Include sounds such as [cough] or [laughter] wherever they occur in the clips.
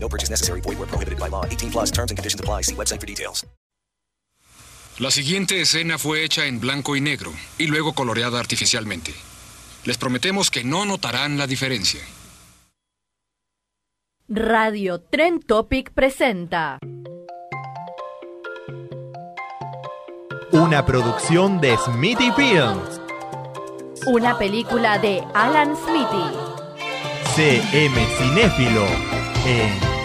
No purchase necessary. Void where prohibited by law. 18 plus terms and conditions apply. See website for details. La siguiente escena fue hecha en blanco y negro y luego coloreada artificialmente. Les prometemos que no notarán la diferencia. Radio Trend Topic presenta Una producción de Smithy Films. una película de Alan Smithy. CM Cinéfilo en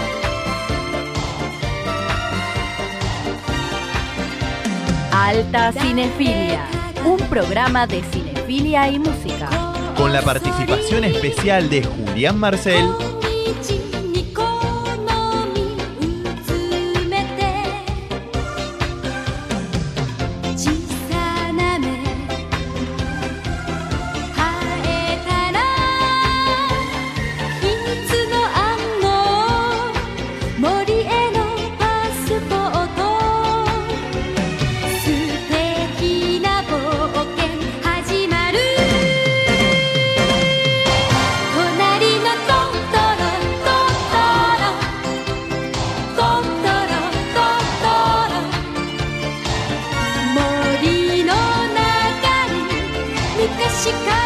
Alta Cinefilia, un programa de cinefilia y música. con la participación especial de Julián Marcel, Producción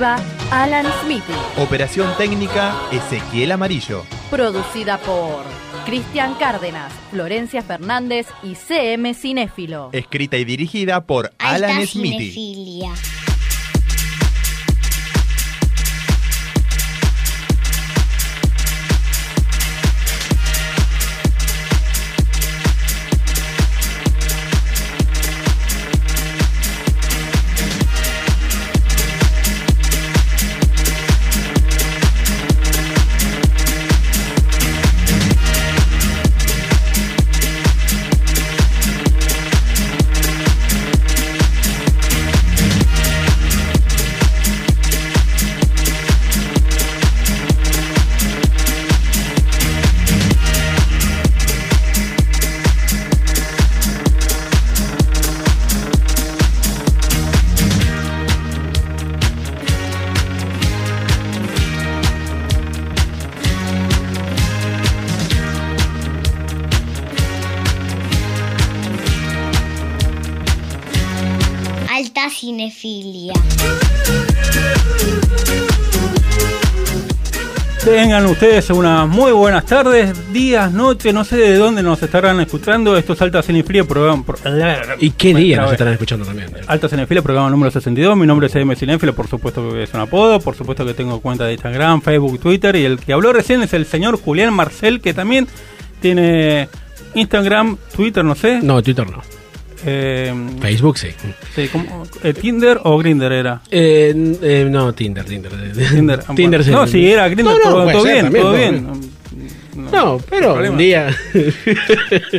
ejecutiva Alan Smithy. Operación técnica Ezequiel Amarillo. Producida por Cristian Cárdenas, Florencia Fernández y CM Cinéfilo. Escrita y dirigida por Alan Alta cinefilia. Ustedes unas muy buenas tardes, días, noches, no sé de dónde nos estarán escuchando. Esto es Alta Cinefilia, programa... Pro, ¿Y qué día nos estarán escuchando también? Alta Cinefilia, programa número 62. Mi nombre es M. Cinefilia, por supuesto que es un apodo. Por supuesto que tengo cuenta de Instagram, Facebook, Twitter. Y el que habló recién es el señor Julián Marcel, que también tiene Instagram, Twitter, no sé. No, Twitter no. Eh, Facebook sí. sí. Eh, ¿Tinder o Grinder era? Eh, eh, no, Tinder, Tinder. Tinder, Tinder bueno. No, sí. era No, no, todo, bien, también, todo todo bien. No, pero un día.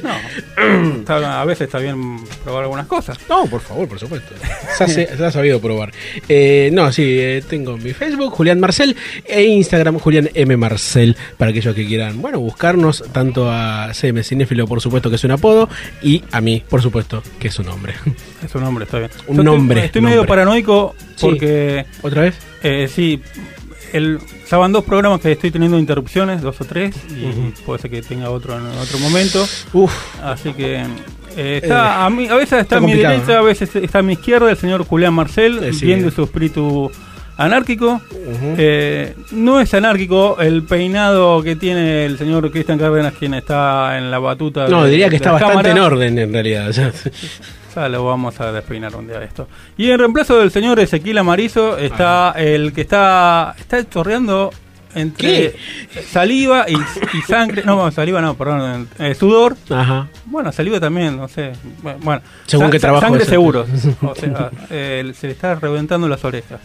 No, está- a veces está bien probar algunas cosas. No, por favor, por supuesto. Se ha, se ha sabido probar. Eh, no, sí, eh, tengo mi Facebook, Julián Marcel, e Instagram, Julián M. Marcel, para aquellos que quieran, bueno, buscarnos, tanto a CM Cinéfilo, por supuesto, que es un apodo, y a mí, por supuesto, que es un nombre. Es un nombre, está bien. Un Yo nombre, Estoy, nombre. medio paranoico Sí. porque, ¿Otra vez? eh, sí, el, ya van dos programas que estoy teniendo interrupciones, dos o tres, y puede ser que tenga otro en otro momento. Uf, Así que eh, está, a, mí, a veces está, está a mi derecha, ¿no? a veces está a mi izquierda el señor Julián Marcel, Eh, sí. viendo su espíritu anárquico. Eh, no es anárquico el peinado que tiene el señor Cristian Cárdenas, quien está en la batuta. no, de- diría que está bastante cámara. en orden, en realidad. o [laughs] sea, Ya lo vamos a despeinar un día de esto. Y en reemplazo del señor Ezequiel Amarizo está el que está está chorreando entre saliva y, y sangre. No, saliva no, perdón, eh, sudor. Ajá. Bueno, saliva también, no sé. Bueno, Según sa- trabajo Sangre seguro. [laughs] O sea, eh, se le está reventando las orejas.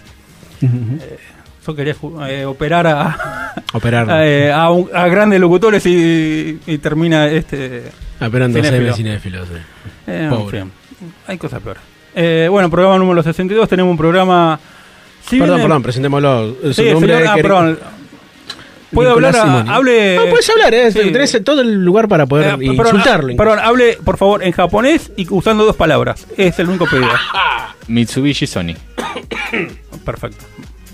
Eh, yo quería eh, operar a, Operar. [laughs] eh, a, un- a grandes locutores y, y termina este. Operando cinéfilo. CM Cinéfilo, sí. Eh, en Pobre. fin, hay cosas peores. Eh, bueno, programa número 62. Tenemos un programa. si perdón, perdón, presentémoslo. Su Sí, nombre señor- ah, perdón. ¿Puedo Nicolás hablar? a- Simoni. hable. No, puedes hablar, eh, Sí. tenés todo el lugar para poder Eh, perdón, insultarlo. incluso. Perdón, hable por favor en japonés y usando dos palabras. Es el único pedido. [laughs] Mitsubishi Sony. [coughs] Perfecto.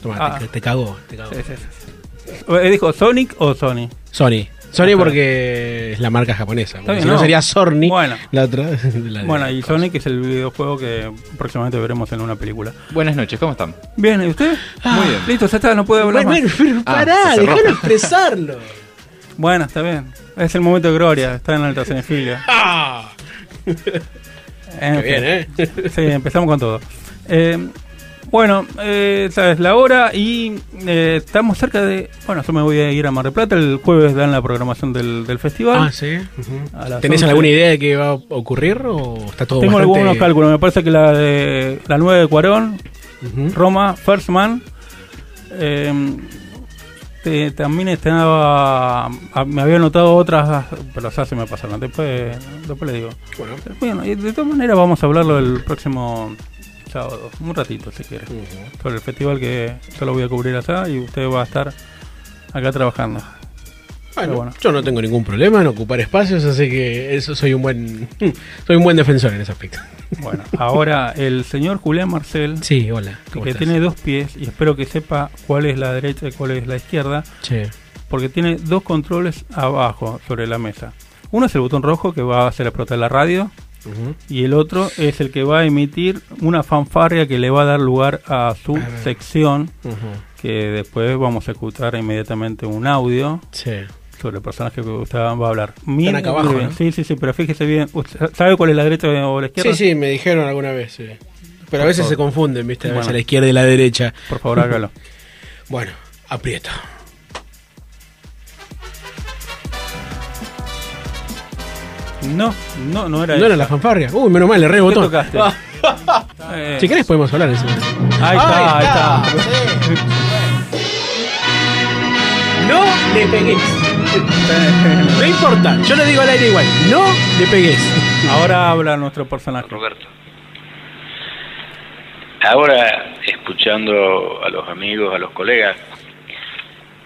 Toma, Ah. te, te cagó, te cagó. Sí, sí, sí. Eh, ¿Dijo Sonic o Sony? Sony. Sony Ah, porque es la marca japonesa. porque bien, si no, no. sería Sorny. Bueno. La otra. [laughs] la Bueno, y Sonic es el videojuego que próximamente veremos en una película. Buenas noches, ¿cómo están? Bien, ¿y usted? Muy bien. Listo, ya está, no puede hablar Bueno, más. bueno, pero Ah, pará, cerró. déjalo [laughs] expresarlo. Bueno, está bien. Es el momento de gloria, está en alta cinefilia. [laughs] Ah, En qué bien, ¿eh? Sí, empezamos con todo. Eh, bueno, eh, esa es la hora y eh, estamos cerca de... Bueno, yo me voy a ir a Mar del Plata, el jueves dan la programación del, del festival. Ah, sí. A las ¿Tenés 11. alguna idea de qué va a ocurrir o está todo Tengo bastante... algunos cálculos, me parece que la de la 9 de Cuarón. Roma, First Man. eh, te- también estaba. ah, Me había notado otras, pero ya se me pasaron. Después, después le digo. Bueno, Bueno, y de todas maneras vamos a hablarlo el próximo sábado, un ratito si quiere. Sobre el festival que yo lo voy a cubrir allá y usted va a estar acá trabajando. Bueno, bueno. yo no tengo ningún problema en ocupar espacios, así que eso soy un buen [laughs] soy un buen defensor en ese aspecto. Bueno, ahora el señor Julián Marcel, Sí, hola. ¿cómo que estás? tiene dos pies, y espero que sepa cuál es la derecha y cuál es la izquierda, Che. porque tiene dos controles abajo sobre la mesa. Uno es el botón rojo que va a hacer explotar la radio Y el otro es el que va a emitir una fanfarria que le va a dar lugar a su sección Ujú. que después vamos a escuchar inmediatamente un audio Sí. sobre el personaje que usted va a hablar. Acá abajo. ¿no? Sí, sí, sí, pero fíjese bien. ¿Usted ¿Sabe cuál es la derecha o la izquierda? Sí, sí, me dijeron alguna vez, sí. Pero a veces se confunden, ¿viste? A veces Bueno. la izquierda y la derecha. Por favor, hágalo. [laughs] Bueno, aprieto. No, no, no era ¿No era la fanfarria? Uy, menos mal, le re ¿Qué botón. tocaste? Eh, [laughs] si querés podemos hablar en ese momento. Ahí está, ahí está. No le pegues. No importa, yo lo digo al aire igual. No le pegues. Ahora habla nuestro personaje. Roberto. Ahora, escuchando a los amigos, a los colegas,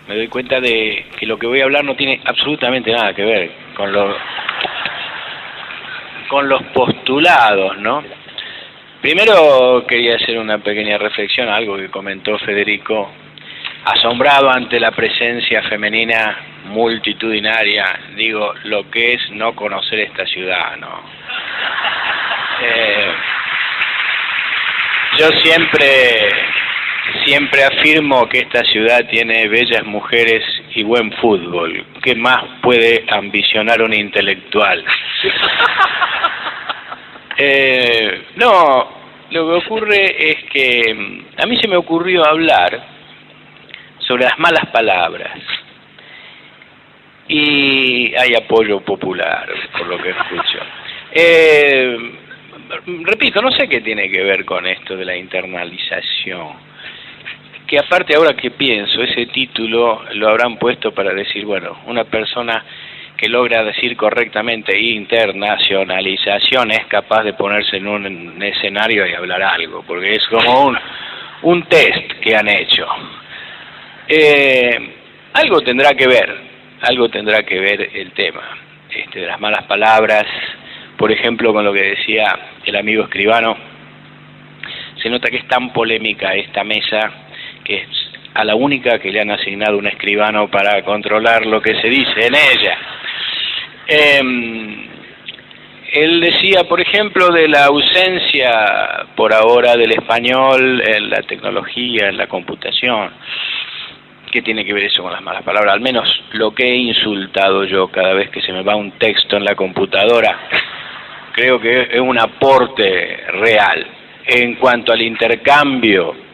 me doy cuenta de que lo que voy a hablar no tiene absolutamente nada que ver con los con los postulados, ¿no? Primero quería hacer una pequeña reflexión algo que comentó Federico, asombrado ante la presencia femenina multitudinaria, digo, lo que es no conocer esta ciudad, ¿no? Eh, yo siempre, siempre afirmo que esta ciudad tiene bellas mujeres y buen fútbol. ¿Qué más puede ambicionar un intelectual? [laughs] Eh, no, lo que ocurre es que mm, a mí se me ocurrió hablar sobre las malas palabras. Y hay apoyo popular, por lo que escucho. Eh, repito, no sé qué tiene que ver con esto de la internalización. Que aparte ahora que pienso, ese título lo habrán puesto para decir, bueno, una persona que logra decir correctamente internacionalización es capaz de ponerse en un escenario y hablar algo, porque es como un, un test que han hecho. Eh, algo tendrá que ver, algo tendrá que ver el tema este, de las malas palabras, por ejemplo, con lo que decía el amigo escribano, se nota que es tan polémica esta mesa que es a la única que le han asignado un escribano para controlar lo que se dice en ella. Eh, él decía, por ejemplo, de la ausencia por ahora del español en la tecnología, en la computación. ¿Qué tiene que ver eso con las malas palabras? Al menos lo que he insultado yo cada vez que se me va un texto en la computadora, creo que es un aporte real. En cuanto al intercambio,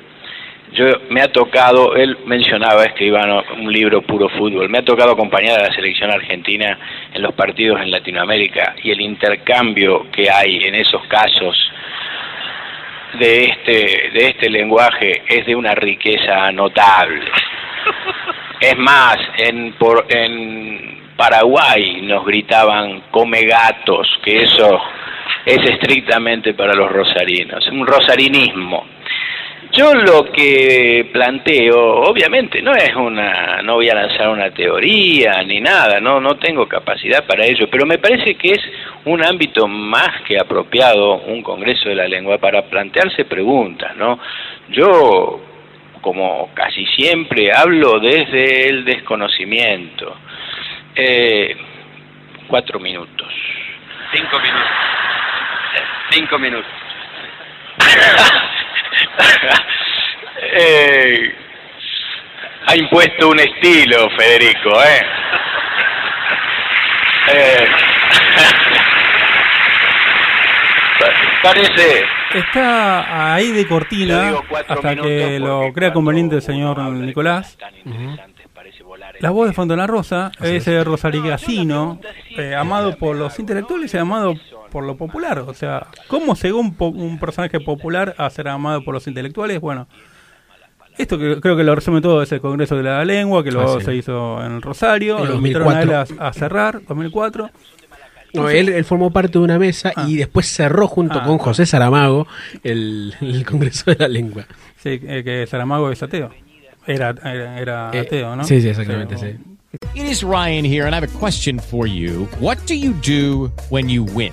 yo me ha tocado, él mencionaba escribano un libro puro fútbol, me ha tocado acompañar a la selección argentina en los partidos en Latinoamérica y el intercambio que hay en esos casos de este, de este lenguaje es de una riqueza notable. [laughs] Es más, en, por, en Paraguay nos gritaban come gatos, que eso es estrictamente para los rosarinos, un rosarinismo. Yo lo que planteo, obviamente, no es una, no voy a lanzar una teoría ni nada, no, no tengo capacidad para ello, pero me parece que es un ámbito más que apropiado, un Congreso de la Lengua, para plantearse preguntas, ¿no? Yo, como casi siempre, hablo desde el desconocimiento. Eh, cuatro minutos. Cinco minutos. Cinco minutos. [laughs] eh, ha impuesto un estilo, Federico, ¿eh? eh [laughs] parece... Está ahí de cortina hasta que lo crea conveniente el señor Nicolás. La voz de Fontana Rosa es el Rosarigacino, eh, amado por los intelectuales y amado por lo popular. O sea, ¿cómo según un personaje popular a ser amado por los intelectuales? Bueno, esto que creo que lo resume todo es el Congreso de la Lengua, que luego se hizo en Rosario, En lo invitaron a él 2004. a, a cerrar, 2004. No, él, él formó parte de una mesa y después cerró junto Ah. con José Saramago el, el Congreso de la Lengua. Sí, eh, que Saramago es ateo. Era, era, era Eh, ateo, ¿no? sí, sí, exactamente, sí. It is Ryan here, and I have a question for you. What do you do when you win?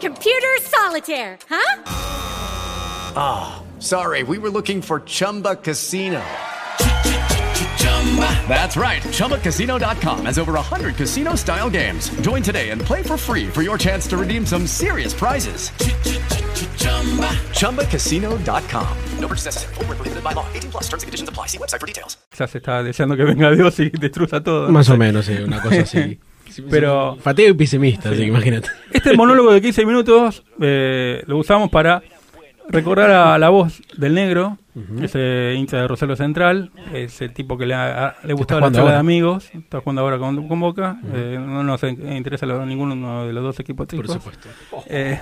Computer solitaire, huh? Ah, sorry, we were looking for Chumba Casino. That's right. ChumbaCasino.com has over 100 casino style games. Join today and play for free for your chance to redeem some serious prizes. ChumbaCasino.com. No purchase necessary. Void were prohibited by law. 18 plus. Terms and conditions apply. See website for details. Ya se está deseando que venga Dios y [laughs] destruya todo. Más o menos, sí, una cosa así. [laughs] Pero Fateo y pesimista, así que imagínate. este monólogo de 15 minutos eh, lo usamos para recordar a la voz del negro, ese hincha de Rosario Central, ese tipo que le, ha- le gustaba la charla de amigos, está jugando ahora con, con Boca, eh, no nos interesa lo- ninguno de los dos equipos chicos. supuesto. Eh,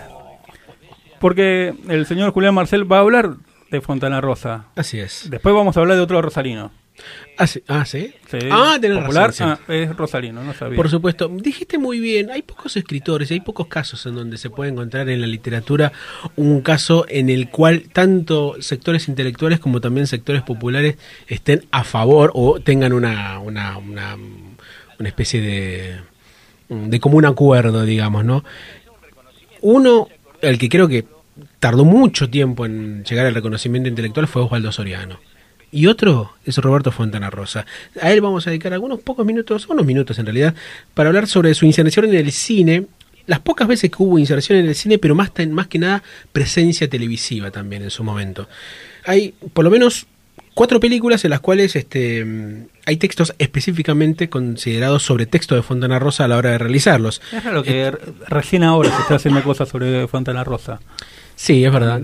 porque el señor Julián Marcel va a hablar de Fontana Rosa. Así es. Después vamos a hablar de otro rosarino. Ah, sí. Ah, ¿sí? Sí, Ah, tenés popular, razón. ah, es Rosalino, no sabía. Por supuesto, dijiste muy bien, hay pocos escritores, hay pocos casos en donde se puede encontrar en la literatura un caso en el cual tanto sectores intelectuales como también sectores populares estén a favor o tengan una, una, una, una especie de, de común acuerdo, digamos, ¿no? Uno, el que creo que tardó mucho tiempo en llegar al reconocimiento intelectual fue Osvaldo Soriano. Y otro es Roberto Fontana Rosa. A él vamos a dedicar algunos pocos minutos, unos minutos en realidad, para hablar sobre su inserción en el cine. Las pocas veces que hubo inserción en el cine, pero más, más que nada presencia televisiva también en su momento. Hay por lo menos cuatro películas en las cuales este, mm, hay textos específicamente considerados sobre texto de Fontana Rosa a la hora de realizarlos. Es raro que re- recién ahora se está haciendo cosas sobre Fontana Rosa. Sí, es verdad.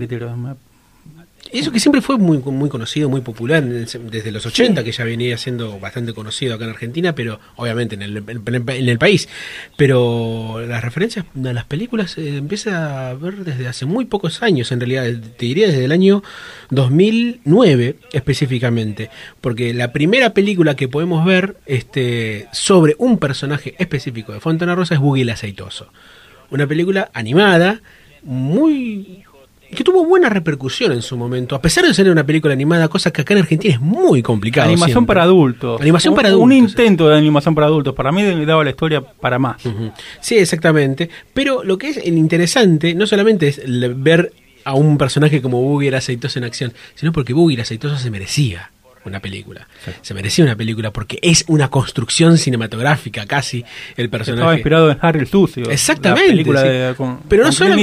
Eso que siempre fue muy, muy conocido, muy popular desde los 80, que ya venía siendo bastante conocido acá en Argentina, pero obviamente en el, en- en el país. Pero las referencias a las películas se empieza a ver desde hace muy pocos años, en realidad, te diría desde el año 2009 específicamente, porque la primera película que podemos ver este, sobre un personaje específico de Fontana Rosa es Boogie el Aceitoso. Una película animada, muy que tuvo buena repercusión en su momento, a pesar de ser una película animada, cosa que acá en Argentina es muy complicado. Animación siempre. para adultos. Animación Un- para Un adultos. intento de animación para adultos. Para mí daba la historia para más. Sí, exactamente. Pero lo que es interesante no solamente es ver a un personaje como Boogie el aceitoso en acción, sino porque Boogie el aceitoso se merecía una película. Se merecía una película porque es una construcción cinematográfica casi el personaje. Estaba inspirado en Harry el Sucio. Exactamente. La película sí. de, con, pero, no solo,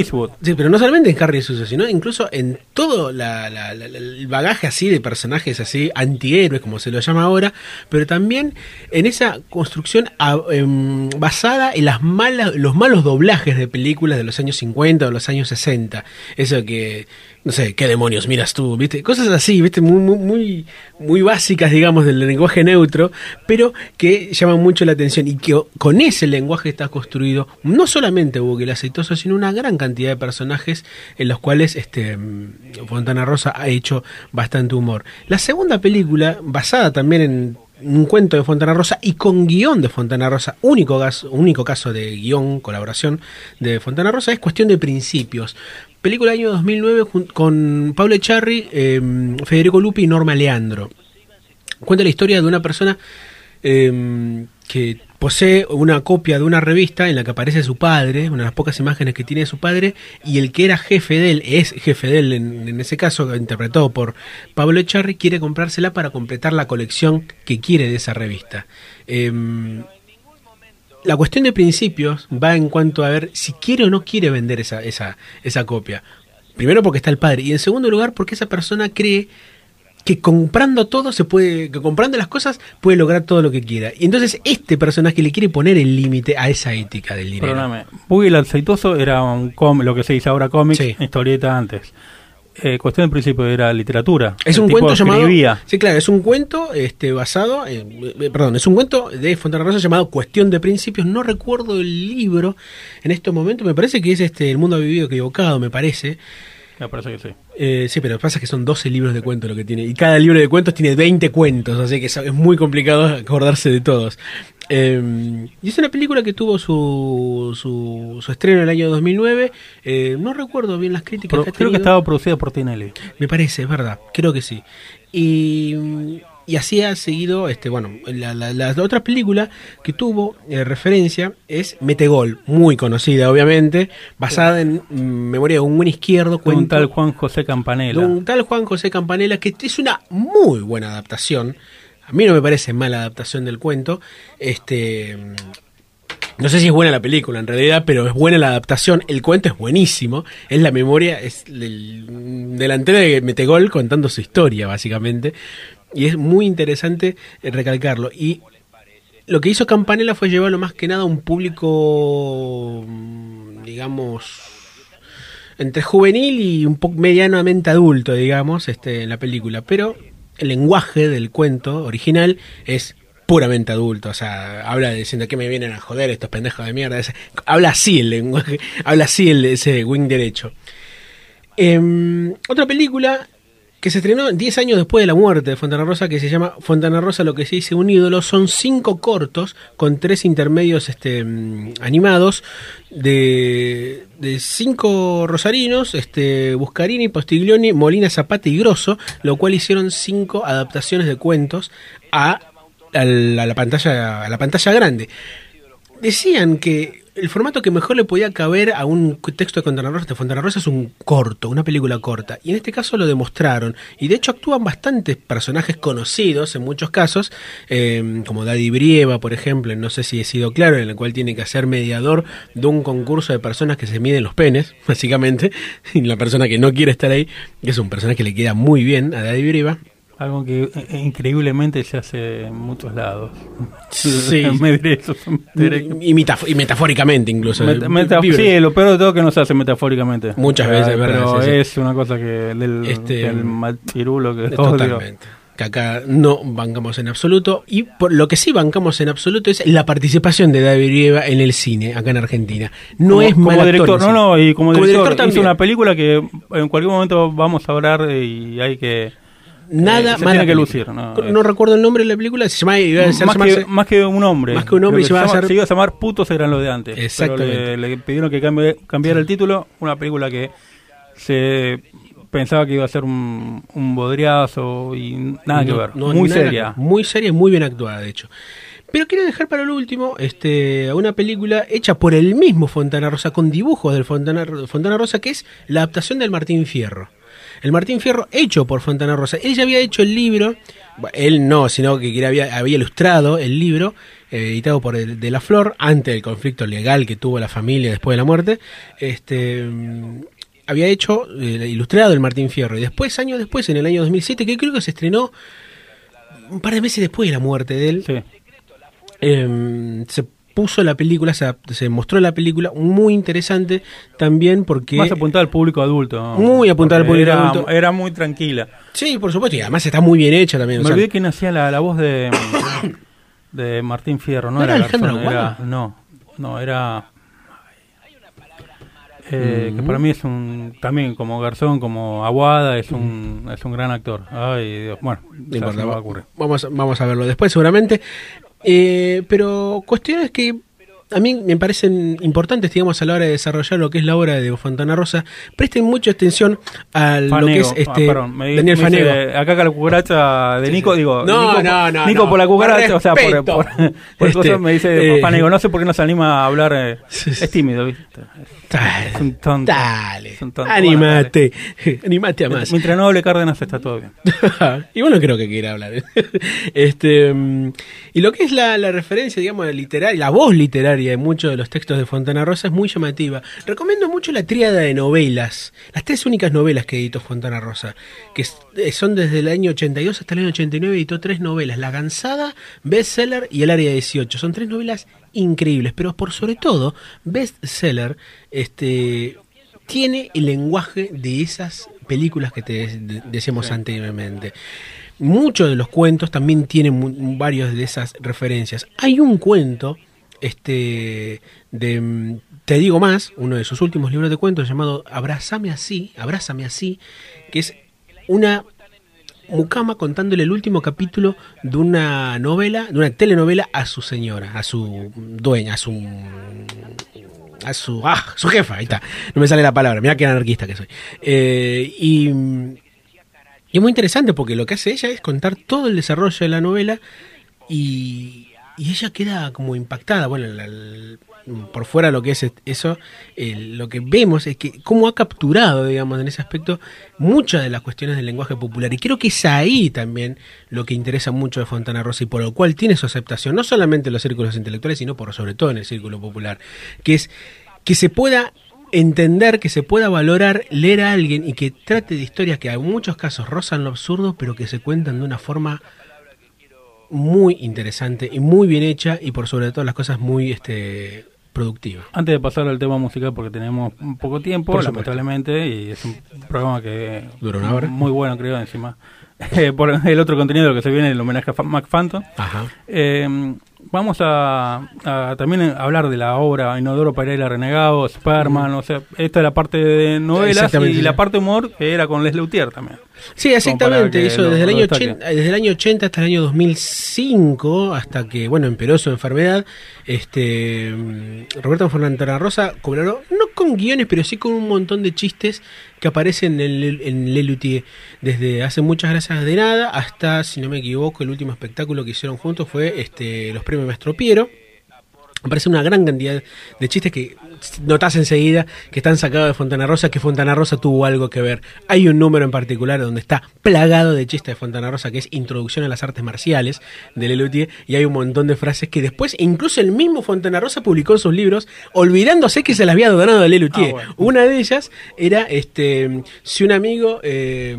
sí, pero no solamente en Harry el Sucio, sino incluso en todo la- la- la- la- el bagaje así de personajes así, antihéroes, como se lo llama ahora, pero también en esa construcción a- em, basada en las malas, los malos doblajes de películas de los años 50 o los años 60. Eso que, no sé, ¿qué demonios miras tú? ¿Viste? Cosas así, ¿viste? Muy, muy, muy, muy básicas, digamos, del lenguaje neutro, pero que llaman mucho la atención y que con ese lenguaje está construido no solamente Boogie el aceitoso, sino una gran cantidad de personajes en los cuales este mm, Fontana Rosa ha hecho bastante humor. La segunda película, basada también en un cuento de Fontana Rosa y con guion de Fontana Rosa, único, gas- único caso de guion, colaboración de Fontana Rosa, es cuestión de principios. Película año 2009 jun- con Pablo Echarri, eh, Federico Lupi y Norma Leandro. Cuenta la historia de una persona eh, que posee una copia de una revista en la que aparece su padre, una de las pocas imágenes que tiene de su padre, y el que era jefe de él, es jefe de él en, en ese caso, interpretado por Pablo Echarri, quiere comprársela para completar la colección que quiere de esa revista. Em, la cuestión de principios va en cuanto a ver si quiere o no quiere vender esa, esa, esa copia. Primero porque está el padre y en segundo lugar porque esa persona cree que comprando todo se puede, que comprando las cosas puede lograr todo lo que quiera. Y entonces este personaje le quiere poner el límite a esa ética del dinero. Perdóname. Boogie el aceitoso era un com- lo que se dice ahora cómic, historieta antes. Eh, cuestión de principio era literatura. Es un cuento llamado. Sí, claro, es un cuento este, basado. en- eh, perdón, es un cuento de Fontana Rosa llamado Cuestión de Principios. No recuerdo el libro en estos momentos. Me parece que es este El mundo ha vivido equivocado, me parece. Me parece que sí. Eh, sí, pero pasa que son 12 libros de cuentos lo que tiene. Y cada libro de cuentos tiene 20 cuentos, así que es es muy complicado acordarse de todos. Eh, y es una película que tuvo su, su, su estreno en el año 2009. Eh, no recuerdo bien las críticas que ha creo que estaba producida por Tinelli. Me parece, es verdad, creo que sí. Y, y así ha seguido, este, bueno, la, la- la otra película que tuvo eh, referencia es Metegol, muy conocida obviamente, basada en mm, memoria de un buen izquierdo, un cuento tal Juan José Campanella. de un tal Juan José Campanella, que es una muy buena adaptación. A mí no me parece mala adaptación del cuento. Este. No sé si es buena la película en realidad, pero es buena la adaptación. El cuento es buenísimo. Es la memoria, es el delantero de Metegol contando su historia, básicamente. Y es muy interesante recalcarlo. Y lo que hizo Campanella fue llevarlo más que nada a un público, digamos, entre juvenil y un poco medianamente adulto, digamos, este, en la película. Pero el lenguaje del cuento original es puramente adulto, o sea, habla diciendo que me vienen a joder estos pendejos de mierda. Habla así el lenguaje, [laughs] habla así el, ese wing derecho. Em, otra película que se estrenó 10 años después de la muerte de Fontana Rosa, que se llama Fontana Rosa, lo que se dice un ídolo. Son cinco cortos con tres intermedios este, mm, animados de, de cinco rosarinos, este, Buscarini, Postiglioni, Molina, Zapata y Grosso, lo cual hicieron cinco adaptaciones de cuentos a, a la, a la pantalla, a la pantalla grande. Decían que el formato que mejor le podía caber a un texto de Fontana de Fontana Rosa es un corto, una película corta. Y en este caso lo demostraron. Y de hecho actúan bastantes personajes conocidos en muchos casos, eh, como Daddy Brieva, por ejemplo, no sé si he sido claro, en el cual tiene que ser mediador de un concurso de personas que se miden los penes, [laughs] básicamente. Y la persona que no quiere estar ahí, que es un personaje que le queda muy bien a Daddy Brieva. Algo que eh, increíblemente se hace en muchos lados. Sí. [laughs] Me diré eso, me diré. Y, y metafóricamente incluso. Meta- meta- Vive. sí, lo peor de todo es que no se hace metafóricamente. Muchas veces, Pero ¿verdad? Sí, sí. es una cosa que del, Este, del machirulo que. Totalmente. Que acá no bancamos en absoluto. Y por lo que sí bancamos en absoluto es la participación de David Brieva en el cine, acá en Argentina. No Como- es como mal actor director, no, no, y como, director, hizo también. una película que en cualquier momento vamos a hablar y hay que Nada eh, se mala tiene que lucir, no, No, recuerdo el nombre de la película. Se llama, iba a más, llamarse- que, más que un hombre. Más que un hombre, se iba a llama- hacer- se iba a llamar Putos eran los de antes. Exactamente. Pero le, le pidieron que cambie, cambiara el título. Una película que se pensaba que iba a ser un, un bodriazo y nada que ver. no, Muy nada- seria. Muy seria y muy bien actuada, de hecho. Pero quiero dejar para lo último este, una película hecha por el mismo Fontana Rosa, con dibujos del Fontana, Fontana Rosa, que es la adaptación del Martín Fierro. El Martín Fierro hecho por Fontana Rosa. Él ya había hecho el libro, él no, sino que había, había ilustrado el libro, eh, editado por el, De la Flor, antes del conflicto legal que tuvo la familia después de la muerte. Este, mm, había hecho, eh, ilustrado el Martín Fierro. Y después, años después, en el año 2007, que creo que se estrenó un par de meses después de la muerte de él, eh, se puso la película, se, se mostró la película, muy interesante también porque... Más apuntada al público adulto. ¿no? Muy apuntada al público era, adulto. Era muy tranquila. Sí, por supuesto, y además está muy bien hecha también. o Me sea, olvidé quién hacía la, la voz de, [coughs] de Martín Fierro. No, ¿No era era, Alejandra Garzón, era-? No, no, era... eh, Que Mm. para mí es un... También como Garzón, como Aguada, es un, es un gran actor. Ay, Dios. Bueno, No importa, va a vamos, vamos a verlo después seguramente. Eh, pero cuestiones que a mí me parecen importantes, digamos, a la hora de desarrollar lo que es la obra de Fontana Rosa. Presten mucha atención a lo que es este Ah, perdón, me Daniel me dice, Fanego. acá con la cucaracha de Nico, digo. No, Nico, no, por- no, Nico no. por la cucaracha, o sea, por, por, por Este, me dice eh, Fanego. No sé por qué no se anima a hablar. eh, [laughs] es tímido, ¿viste? Es un tonto. Dale, es un tonto. Animate, animate a más. dale. Mientras no hable Cárdenas está todo bien. [laughs] y bueno, creo que quiera hablar. [laughs] este mm, Y lo que es la, la referencia, digamos, literaria, la voz literaria de muchos de los textos de Fontana Rosa es muy llamativa. Recomiendo mucho la tríada de novelas, las tres únicas novelas que editó Fontana Rosa, que es- son desde el año 82 hasta el año 89, editó tres novelas, La Gansada, Bestseller y El Área 18. Son tres novelas increíbles, pero por sobre todo, Bestseller, este tiene el lenguaje de esas películas que te de- decíamos anteriormente. Muchos de los cuentos también tienen varios de esas referencias. Hay un cuento, este, de mm, Te digo más, uno de sus últimos libros de cuentos llamado Abrázame así, Abrázame así, que es una mucama contándole el último capítulo de una novela, de una telenovela a su señora, a su dueña, a su a su ah, su jefa, ahí está. No me sale la palabra, mira qué anarquista que soy. Eh, y, y es muy interesante porque lo que hace ella es contar todo el desarrollo de la novela y, y ella queda como impactada. Bueno, la- el- por fuera lo que es eso, lo que vemos es que cómo ha capturado, digamos, en ese aspecto, muchas de las cuestiones del lenguaje popular. Y creo que es ahí también lo que interesa mucho de Fontana Rosa y por lo cual tiene su aceptación, no solamente en los círculos intelectuales, sino por sobre todo en el círculo popular, que es que se pueda entender, que se pueda valorar, leer a alguien y que trate de historias que en muchos casos rozan lo absurdo, pero que se cuentan de una forma muy interesante y muy bien hecha y por sobre todo las cosas muy este productiva. Antes de pasar al tema musical, porque tenemos un poco tiempo, Por lamentablemente, y es un programa que. Dura una hora. Muy bueno, creo, encima. [laughs] Eh, por el otro contenido que se viene, el homenaje a Mac Phantom. Ajá. Eh, vamos a, a también hablar de la obra Inodoro Pereira Renegado, Sperman, o sea, esta es la parte de novelas y la parte humor que era con Les Leutier también. Sí, exactamente. Eso desde, el año destaque. 80, desde el año 80 hasta el año 2005, hasta que, bueno, empeoró su enfermedad, este mm, Roberto Fontana Rosa colaboró, no con guiones, pero sí con un montón de chistes que aparecen en, en Le Luthier. Desde hace muchas gracias de nada hasta, si no me equivoco, el último espectáculo que hicieron juntos fue este los premios Maestro Piero. Aparece una gran cantidad de chistes que notas enseguida que están sacados de Fontana Rosa, que Fontana Rosa tuvo algo que ver. Hay un número en particular donde está plagado de chistes de Fontana Rosa, que es Introducción a las Artes Marciales de Lelutier, y hay un montón de frases que después incluso el mismo Fontana Rosa publicó en sus libros, olvidándose que se las había donado a Lelutier. Una de ellas era, este, si un amigo, eh,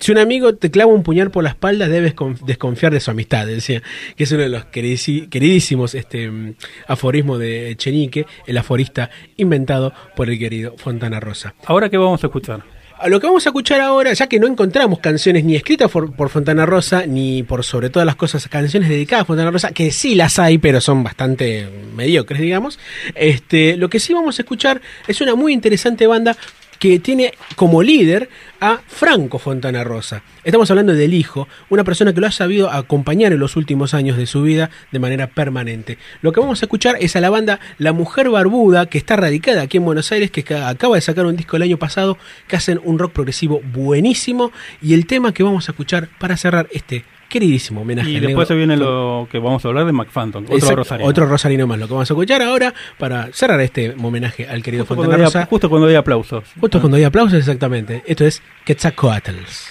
si un amigo te clava un puñal por la espalda, debes con- desconfiar de su amistad, decía, que es uno de los queridísimos este, mm, aforismos de Chenique, el aforista inventado por el querido Fontana Rosa. Ahora qué vamos a escuchar. A lo que vamos a escuchar ahora, ya que no encontramos canciones ni escritas por, por Fontana Rosa, ni por sobre todas las cosas canciones dedicadas a Fontana Rosa, que sí las hay, pero son bastante mediocres, digamos. Este, lo que sí vamos a escuchar es una muy interesante banda que tiene como líder a Franco Fontana Rosa. Estamos hablando del hijo, una persona que lo ha sabido acompañar en los últimos años de su vida de manera permanente. Lo que vamos a escuchar es a la banda La Mujer Barbuda, que está radicada aquí en Buenos Aires, que ca- acaba de sacar un disco el año pasado, que hacen un rock progresivo buenísimo, y el tema que vamos a escuchar para cerrar este queridísimo homenaje. Y al después se viene lo que vamos a hablar de McPhantom, otro Exacto, rosarino. Otro rosarino más, lo que vamos a escuchar ahora para cerrar este homenaje al querido Justo Fontana hay, justo cuando hay aplausos. Justo cuando hay aplausos, exactamente. Esto es Quetzalcoatls.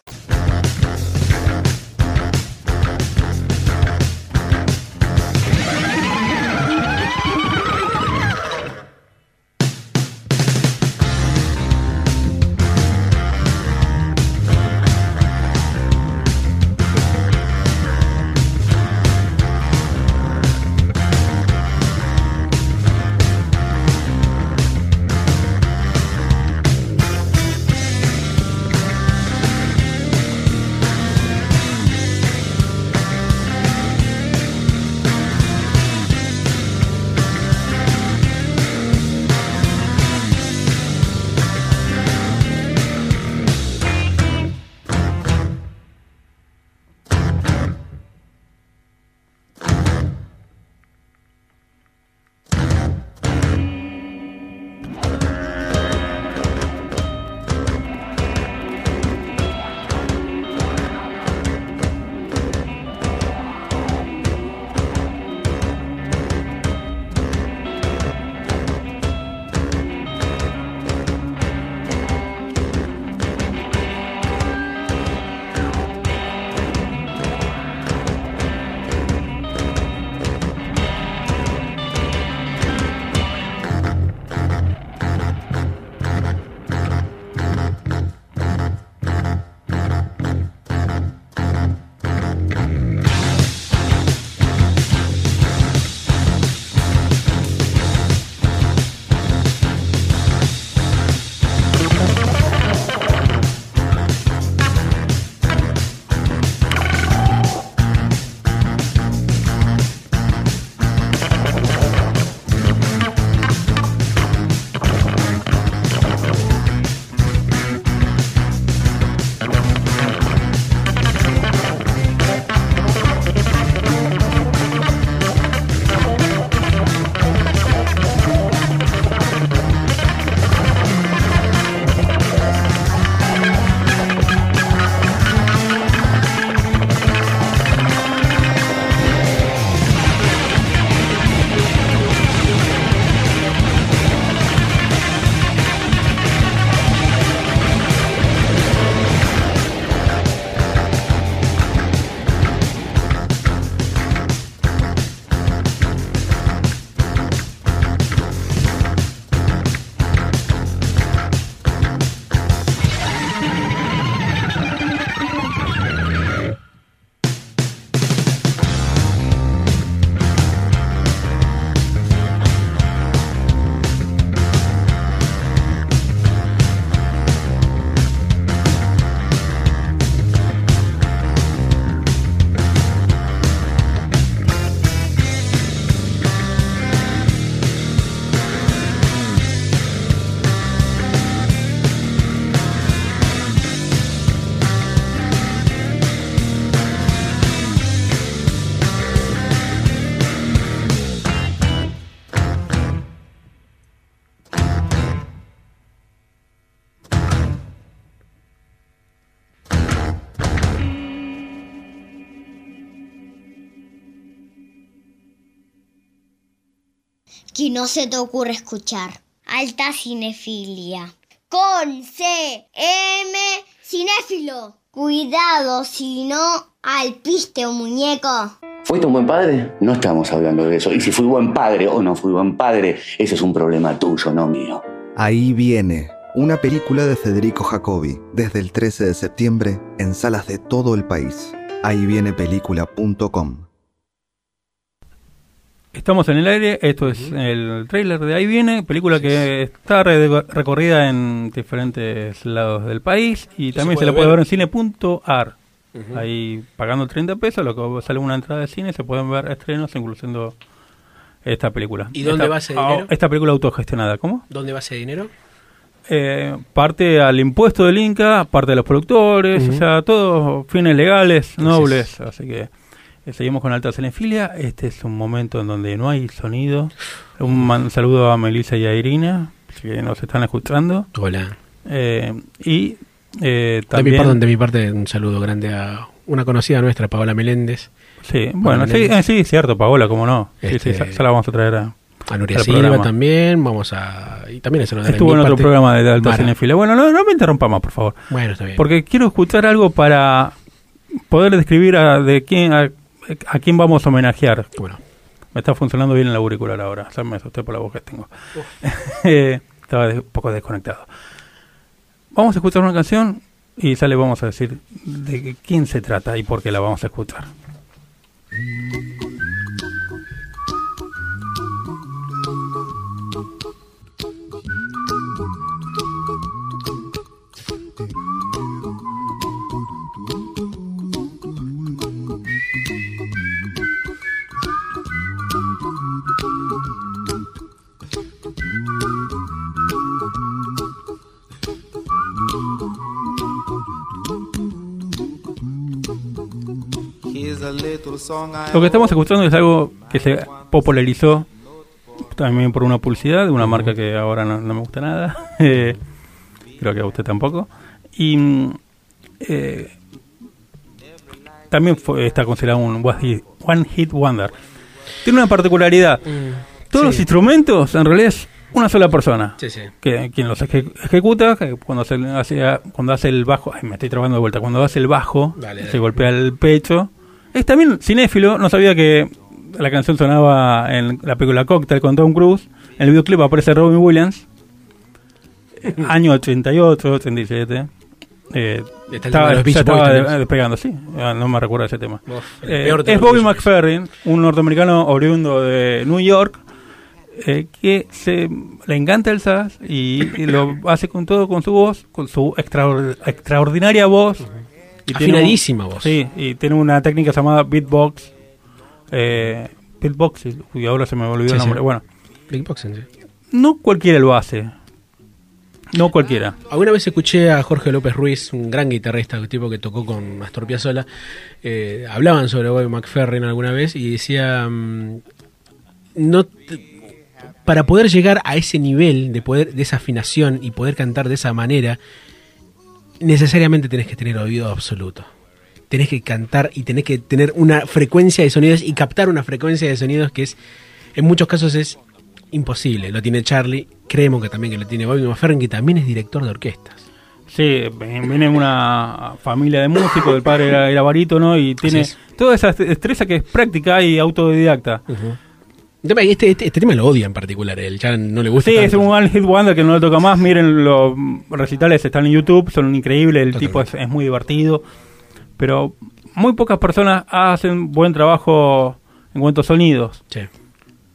No se te ocurre escuchar. Alta cinefilia. Con C M cinéfilo. Cuidado si no al piste o muñeco. ¿Fuiste un buen padre? No estamos hablando de eso. Y si fui buen padre o no fui buen padre, ese es un problema tuyo, no mío. Ahí viene, una película de Federico Jacobi, desde el 13 de septiembre en salas de todo el país. Ahí viene película.com. Estamos en el aire, esto es el trailer de Ahí viene, película que está re- recorrida en diferentes lados del país y también se, puede la puede ver. ver en cine.ar. Ujú. Ahí pagando 30 pesos, lo que sale una entrada de cine, se pueden ver estrenos incluyendo esta película. ¿Y dónde Esta- va ese ah, dinero? Esta película autogestionada, ¿cómo? ¿Dónde va ese dinero? Eh, parte al impuesto del Inca, parte de los productores, o sea, todos fines legales, nobles, así que seguimos con alta cinefilia. Este es un momento en donde no hay sonido. Un saludo a Melissa y a Irina, que nos están escuchando. Hola. Eh, y eh, De mi, también... parte, de mi parte, un saludo grande a una conocida nuestra, Paola Meléndez. Sí, Paola bueno, sí, Meléndez. eh, sí, cierto, Paola, cómo no. Sí, Este, sí, ya, ya la vamos a traer a, A Nuria Silva programa. también. Vamos a. Y también a saludar Estuvo en otro parte, programa de alta Mara. cinefilia. Bueno, no, no me interrumpa más, por favor. Bueno, está bien. Porque quiero escuchar algo para poder describir a, de quién, a, a quién vamos a homenajear. Bueno. Me está funcionando bien el auricular ahora. Ya me asusté por la voz que tengo. [laughs] Estaba un poco desconectado. Vamos a escuchar una canción y ya le vamos a decir de quién se trata y por qué la vamos a escuchar. Lo que estamos escuchando es algo que se popularizó también por una publicidad de una marca que ahora no, no me gusta nada. [laughs] Eh, creo que a usted tampoco. Y mm, eh, también fue- está considerado un one hit, one hit wonder. Tiene una particularidad. Todos los instrumentos en realidad es una sola persona. Sí, sí. Que, quien los eje- ejecuta, que cuando, se, hace, cuando hace el bajo, ay, me estoy trabando de vuelta, cuando hace el bajo, Dale, se dale. golpea el pecho. Es también cinéfilo, no sabía que la canción sonaba en la película Cocktail con Tom Cruise. En el videoclip aparece Robin Williams. [laughs] Año 88, 87. Eh, estaba, ya estaba Boys despegando, sí. Ah, No me recuerdo ese tema. Uf, Eh, peor es Bobby McFerrin, un norteamericano oriundo de New York, eh, que se le encanta el jazz y, y lo hace con todo con su voz, con su extraor- extraordinaria voz. Y tiene un- Afinadísima voz. Sí, y tiene una técnica llamada beatbox. Eh, beatbox, y ahora se me olvidó Sí, el sí. nombre. Bueno, Beatboxing, sí. no cualquiera lo hace. No cualquiera. Alguna vez escuché a Jorge López Ruiz, un gran guitarrista, un tipo que tocó con Astor Piazzolla, eh, hablaban sobre Bobby McFerrin alguna vez y decía, mm, no para poder llegar a ese nivel de poder de esa afinación y poder cantar de esa manera, necesariamente tenés que tener oído absoluto. Tenés que cantar y tenés que tener una frecuencia de sonidos y captar una frecuencia de sonidos que es, en muchos casos es imposible. Lo tiene Charlie, creemos que también que lo tiene Bobby McFerrin, que también es director de orquestas. Sí, viene una familia de músicos, el padre era, era barítono y tiene toda esa destreza que es práctica y autodidacta. Este, este, este tema lo odia en particular, él ya no le gusta. Sí, tanto. es un One Hit Wonder que no lo toca más. Miren, los recitales están en YouTube, son increíbles. El tipo es, es muy divertido. Pero muy pocas personas hacen buen trabajo en cuanto a sonidos. Sí.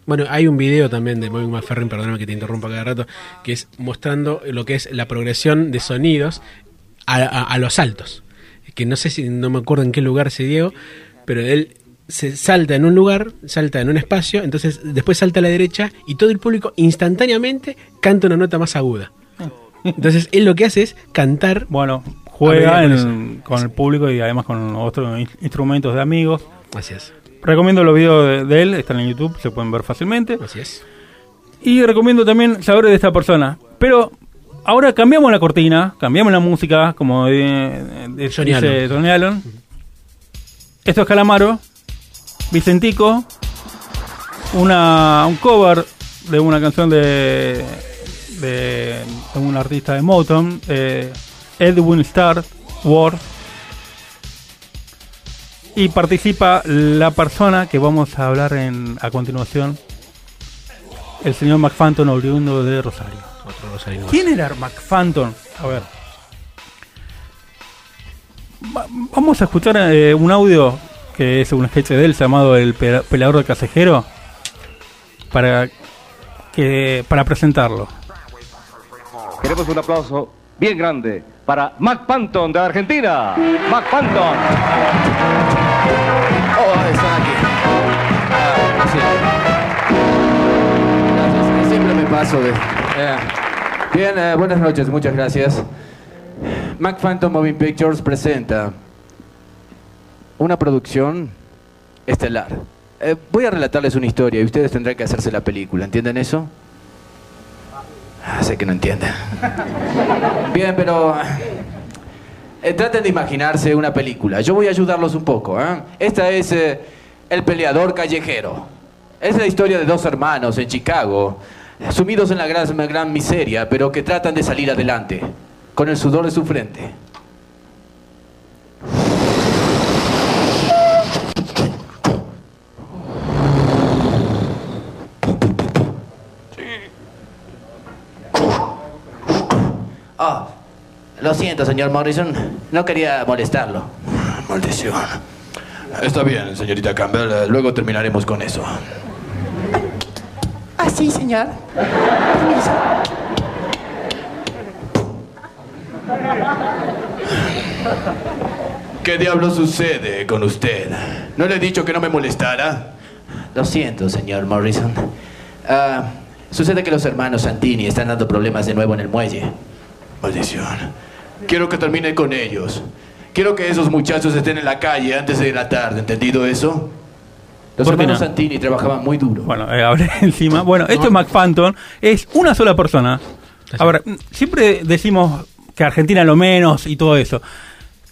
Bueno, hay un video también de Bobby McFerrin, perdóname que te interrumpa cada rato, que es mostrando lo que es la progresión de sonidos a, a- a los saltos. Que no sé si, no me acuerdo en qué lugar se dio, pero él se salta en un lugar, salta en un espacio, entonces después salta a la derecha y todo el público instantáneamente canta una nota más aguda. Entonces él lo que hace es cantar. Bueno, Juega en- con el público y además con otros in- instrumentos de amigos. Así es. Recomiendo los videos de, de él, están en YouTube, se pueden ver fácilmente. Así es. Y recomiendo también saber de esta persona. Pero ahora cambiamos la cortina, cambiamos la música, como de, de- Johnny dice Allen. Johnny Allen. Esto es Calamaro, Vicentico, una, un cover de una canción de, de, de un artista de Motown, eh, Edwin Starr Ward. Y participa la persona que vamos a hablar en, a continuación, el señor McFanton, oriundo de Rosario. Otro Rosario más. ¿Quién era McFanton? A ver. Va- Vamos a escuchar eh, un audio que es un sketch de él llamado El Pe- Peleador de Casejero para que para presentarlo. Queremos un aplauso bien grande para Mac Panton de Argentina. Mac Panton. Oh, están aquí. Ah, sí. Gracias. Siempre me paso de. Eh, Bien, eh, buenas noches, muchas gracias. Mac Phantom Moving Pictures presenta una producción estelar. Eh, voy a relatarles una historia y ustedes tendrán que hacerse la película, ¿entienden eso? Ah, sé que no entienden. [laughs] Bien, pero eh, traten de imaginarse una película. Yo voy a ayudarlos un poco. ¿eh? Esta es El peleador callejero. Es la historia de dos hermanos en Chicago, sumidos en la gran, gran miseria, pero que tratan de salir adelante, con el sudor de su frente. Ah, lo siento, señor Morrison. No quería molestarlo. Maldición. Está bien, señorita Campbell. Luego terminaremos con eso. Ah, sí, señor. ¿Qué diablo sucede con usted? ¿No le he dicho que no me molestara? Lo siento, señor Morrison. Ah, sucede que los hermanos Santini están dando problemas de nuevo en el muelle. Maldición. Quiero que termine con ellos. Quiero que esos muchachos estén en la calle antes de la tarde. ¿Entendido eso? Los ¿Por qué hermanos no? Santini trabajaban muy duro. Bueno, eh, hablé [laughs] encima. Bueno, esto es McFanton. Es una sola persona. A ver, siempre decimos que Argentina lo menos y todo eso.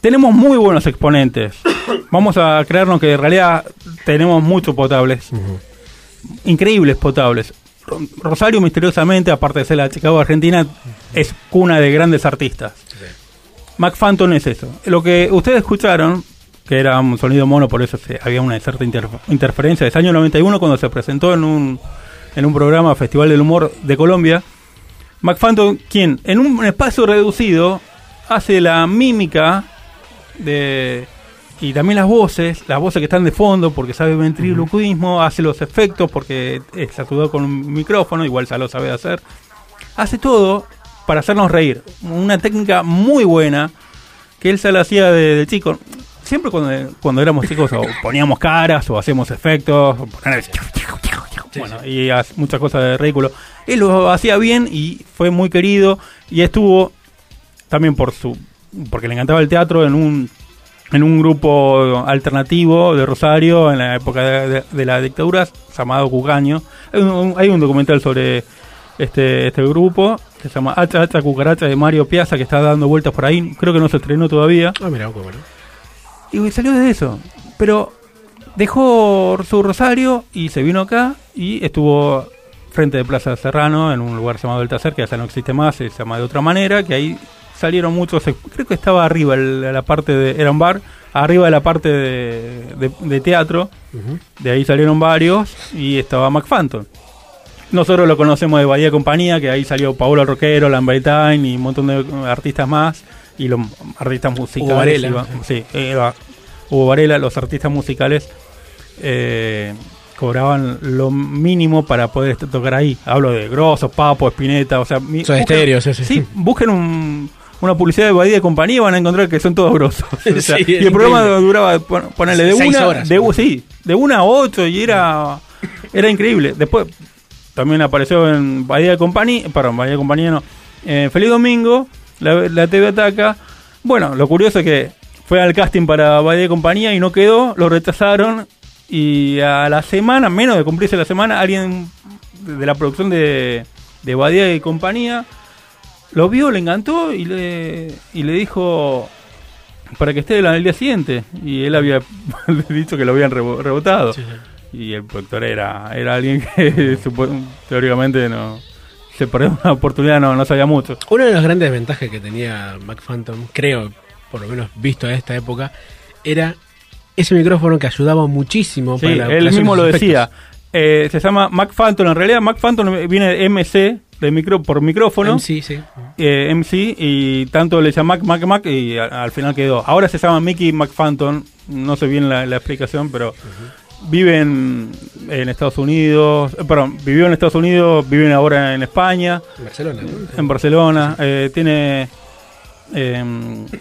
Tenemos muy buenos exponentes. [coughs] Vamos a creernos que en realidad tenemos muchos potables. Increíbles potables. Ro- Rosario, misteriosamente, aparte de ser la Chicago Argentina, es cuna de grandes artistas. McFanton es eso. Lo que ustedes escucharon, que era un sonido mono, por eso se- había una cierta inter- interferencia, es año 91 cuando se presentó en un, en un programa Festival del Humor de Colombia. McFanton, quien en un espacio reducido hace la mímica de y también las voces, las voces que están de fondo porque sabe ventriloquismo, hace los efectos porque se ayudó con un micrófono, igual ya lo sabe hacer. Hace todo para hacernos reír. Una técnica muy buena que él se la hacía de, de chico. Siempre cuando, cuando éramos chicos o [laughs] poníamos caras o hacíamos efectos, o bueno, y hace muchas cosas de ridículo. Él lo hacía bien y fue muy querido y estuvo también por su porque le encantaba el teatro en un en un grupo alternativo de Rosario en la época de, de- de la dictadura llamado Cucaño. Hay un, hay un documental sobre este este grupo que se llama Hacha Hacha Cucaracha de Mario Piazza que está dando vueltas por ahí. Creo que no se estrenó todavía. Ah, mira, cómo no. Y salió de eso. Pero dejó su Rosario y se vino acá y estuvo frente de Plaza Serrano en un lugar llamado El Tacer, que ya no existe más, se llama de otra manera, que ahí salieron muchos, creo que estaba arriba la parte de, era un bar, arriba de la parte de, de- de teatro, de ahí salieron varios y estaba McFanton. Nosotros lo conocemos de Bahía Compañía, que ahí salió Paolo Roquero, Lambertine y un montón de artistas más, y los artistas musicales. Varela. iba- sí, iba- Hugo Varela, los artistas musicales eh, cobraban lo mínimo para poder tocar ahí. Hablo de Grosso, Papo, Espineta, o sea... Stereo, sí, sí. Sí, busquen un- una publicidad de Compañía y van a encontrar que son todos grosos. [laughs] O sea, Sí, y el programa increíble. duraba, pon- ponele, de una, horas. de, sí, de una a ocho y era, [laughs] era increíble. Después también apareció en Bahía Compañía, perdón, Bahía Compañía no, eh, Feliz Domingo, la, la TV Ataca. Bueno, lo curioso es que fue al casting para Bahía Compañía y no quedó, lo rechazaron y a la semana, menos de cumplirse la semana, alguien de la producción de, de Badía y compañía lo vio, le encantó y le, y le dijo para que esté el, el día siguiente. Y él había [laughs] dicho que lo habían rebo- rebotado. y el productor era, era alguien que [laughs] teóricamente no se perdió una oportunidad, no, no sabía mucho. Una de las grandes ventajas que tenía Mac Phantom, creo, por lo menos visto a esta época, era ese micrófono que ayudaba muchísimo Sí, para la él mismo lo decía. Eh, se llama Mac Phantom. En realidad, Mac Phantom viene de MC, de micro, por micrófono. MC, sí. Eh, MC, y tanto le llama Mac, Mac, Mac, y al final quedó. Ahora se llama Mickey Mac Phantom. No sé bien la, la explicación, pero vive en, en Estados Unidos. eh, perdón, vivió en Estados Unidos, vive ahora en España. En Barcelona, ¿no? En Barcelona. eh, tiene. eh,